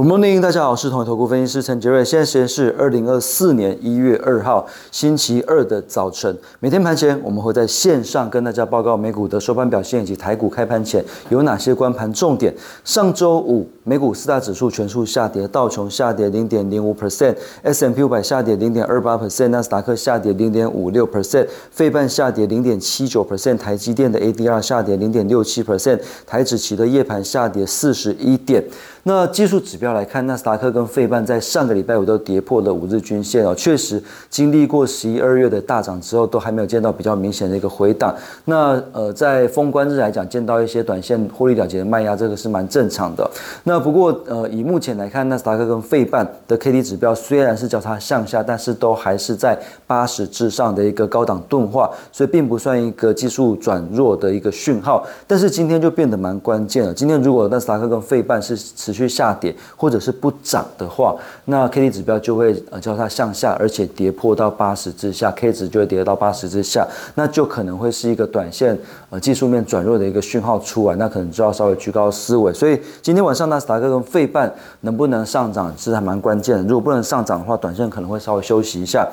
Good morning，大家好，我是统一投顾分析师陈杰瑞。现在时间是二零二四年一月二号星期二的早晨。每天盘前，我们会在线上跟大家报告美股的收盘表现以及台股开盘前有哪些关盘重点。上周五，美股四大指数全数下跌，道琼下跌零点零五 percent，S M P 五百下跌零点二八 percent，纳斯达克下跌零点五六 percent，费半下跌零点七九 percent，台积电的 A D R 下跌零点六七 percent，台指期的夜盘下跌四十一点。那技术指标来看，纳斯达克跟费半在上个礼拜五都跌破了五日均线哦，确实经历过十一二月的大涨之后，都还没有见到比较明显的一个回档。那呃，在封关日来讲，见到一些短线获利了结的卖压，这个是蛮正常的。那不过呃，以目前来看，纳斯达克跟费半的 K D 指标虽然是交叉向下，但是都还是在八十之上的一个高档钝化，所以并不算一个技术转弱的一个讯号。但是今天就变得蛮关键了。今天如果纳斯达克跟费半是持续下跌或者是不涨的话，那 K D 指标就会呃交叉向下，而且跌破到八十之下，K 值就会跌到八十之下，那就可能会是一个短线呃技术面转弱的一个讯号出来，那可能就要稍微居高思维。所以今天晚上呢斯达克跟费半能不能上涨是还蛮关键的。如果不能上涨的话，短线可能会稍微休息一下。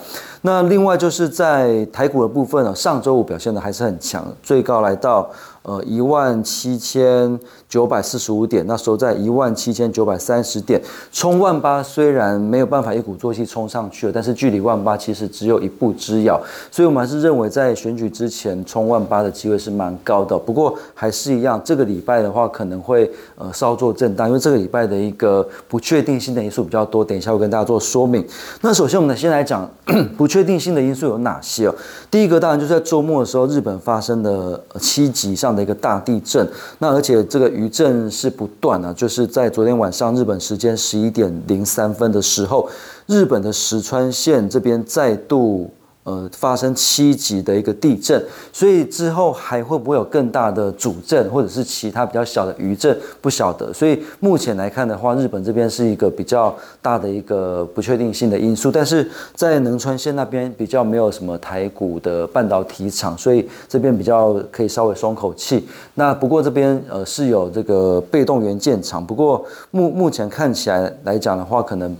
那另外就是在台股的部分呢，上周五表现的还是很强，最高来到。呃，一万七千九百四十五点，那收在一万七千九百三十点，冲万八虽然没有办法一鼓作气冲上去了，但是距离万八其实只有一步之遥，所以我们还是认为在选举之前冲万八的机会是蛮高的。不过还是一样，这个礼拜的话可能会呃稍作震荡，这个礼拜的一个不确定性的因素比较多。等一下我跟大家做说明。那首先我们先来讲 不确定性的因素有哪些哦？第一个当然就是在周末的时候，日本发生的七级以上。的一个大地震，那而且这个余震是不断啊，就是在昨天晚上日本时间十一点零三分的时候，日本的石川县这边再度。呃，发生七级的一个地震，所以之后还会不会有更大的主震，或者是其他比较小的余震，不晓得。所以目前来看的话，日本这边是一个比较大的一个不确定性的因素。但是在能川县那边比较没有什么台股的半导体厂，所以这边比较可以稍微松口气。那不过这边呃是有这个被动元件厂，不过目目前看起来来讲的话，可能。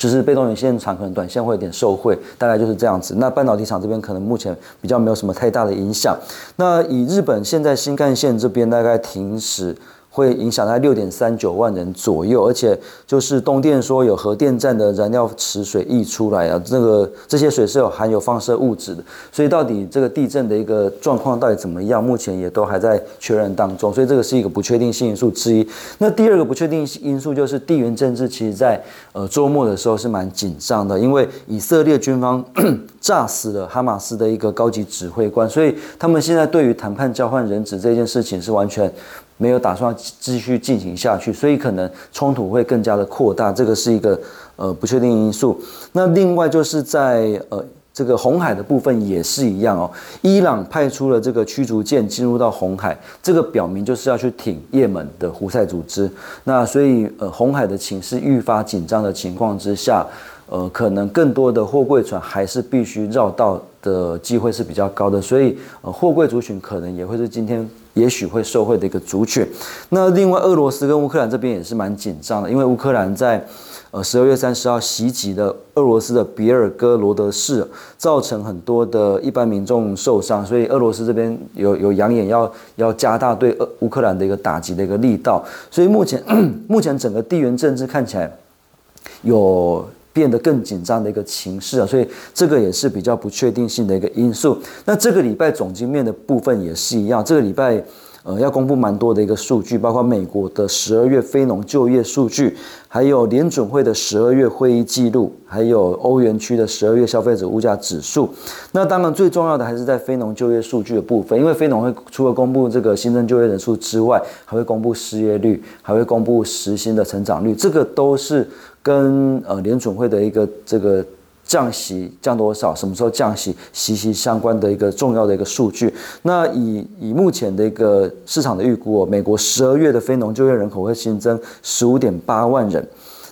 就是被动元件厂可能短线会有点受惠，大概就是这样子。那半导体厂这边可能目前比较没有什么太大的影响。那以日本现在新干线这边大概停驶。会影响在六点三九万人左右，而且就是东电说有核电站的燃料池水溢出来啊，这个这些水是有含有放射物质的，所以到底这个地震的一个状况到底怎么样，目前也都还在确认当中，所以这个是一个不确定性因素之一。那第二个不确定因素就是地缘政治，其实在呃周末的时候是蛮紧张的，因为以色列军方 炸死了哈马斯的一个高级指挥官，所以他们现在对于谈判交换人质这件事情是完全。没有打算继续进行下去，所以可能冲突会更加的扩大，这个是一个呃不确定因素。那另外就是在呃这个红海的部分也是一样哦，伊朗派出了这个驱逐舰进入到红海，这个表明就是要去挺也门的胡塞组织。那所以呃红海的情势愈发紧张的情况之下，呃可能更多的货柜船还是必须绕道的机会是比较高的，所以呃货柜族群可能也会是今天。也许会受惠的一个族群。那另外，俄罗斯跟乌克兰这边也是蛮紧张的，因为乌克兰在呃十二月三十号袭击了俄罗斯的比尔哥罗德市，造成很多的一般民众受伤，所以俄罗斯这边有有扬言要要加大对乌克兰的一个打击的一个力道。所以目前 目前整个地缘政治看起来有。变得更紧张的一个情势啊，所以这个也是比较不确定性的一个因素。那这个礼拜总经面的部分也是一样，这个礼拜呃要公布蛮多的一个数据，包括美国的十二月非农就业数据，还有联准会的十二月会议记录，还有欧元区的十二月消费者物价指数。那当然最重要的还是在非农就业数据的部分，因为非农会除了公布这个新增就业人数之外，还会公布失业率，还会公布实薪的成长率，这个都是。跟呃联准会的一个这个降息降多少，什么时候降息息息相关的一个重要的一个数据。那以以目前的一个市场的预估，美国十二月的非农就业人口会新增十五点八万人。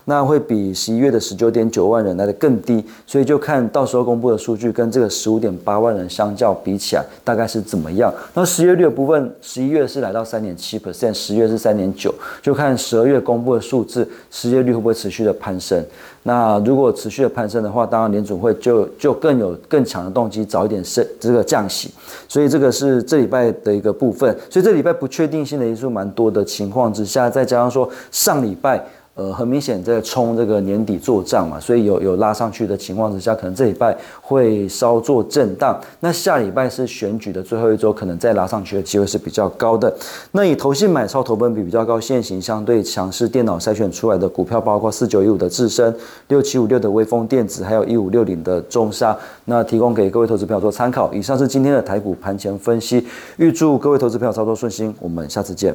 那会比十一月的十九点九万人来的更低，所以就看到时候公布的数据跟这个十五点八万人相较比起来，大概是怎么样。那失业率的部分，十一月是来到三点七 percent，十月是三点九，就看十二月公布的数字，失业率会不会持续的攀升。那如果持续的攀升的话，当然联总会就就更有更强的动机早一点升这个降息，所以这个是这礼拜的一个部分。所以这礼拜不确定性的因素蛮多的情况之下，再加上说上礼拜。呃，很明显在冲这个年底做账嘛，所以有有拉上去的情况之下，可能这礼拜会稍作震荡。那下礼拜是选举的最后一周，可能再拉上去的机会是比较高的。那以投信买超投本比比较高、现行相对强势、电脑筛选出来的股票，包括四九一五的智深、六七五六的微风电子，还有一五六零的中沙，那提供给各位投资朋友做参考。以上是今天的台股盘前分析，预祝各位投资朋友操作顺心，我们下次见。